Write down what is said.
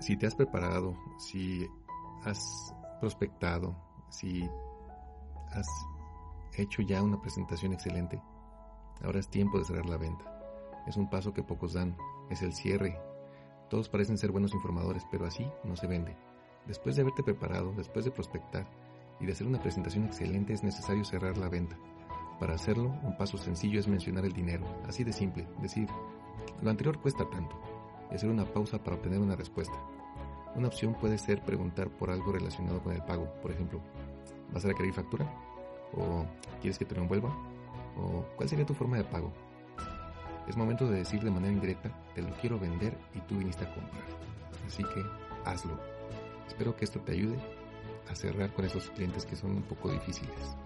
Si te has preparado, si has prospectado, si has hecho ya una presentación excelente, ahora es tiempo de cerrar la venta. Es un paso que pocos dan, es el cierre. Todos parecen ser buenos informadores, pero así no se vende. Después de haberte preparado, después de prospectar y de hacer una presentación excelente, es necesario cerrar la venta. Para hacerlo, un paso sencillo es mencionar el dinero, así de simple, decir, lo anterior cuesta tanto, y hacer una pausa para obtener una respuesta. Una opción puede ser preguntar por algo relacionado con el pago, por ejemplo, ¿vas a requerir factura? ¿O quieres que te lo envuelva? ¿O cuál sería tu forma de pago? Es momento de decir de manera indirecta, te lo quiero vender y tú viniste a comprar. Así que hazlo. Espero que esto te ayude a cerrar con esos clientes que son un poco difíciles.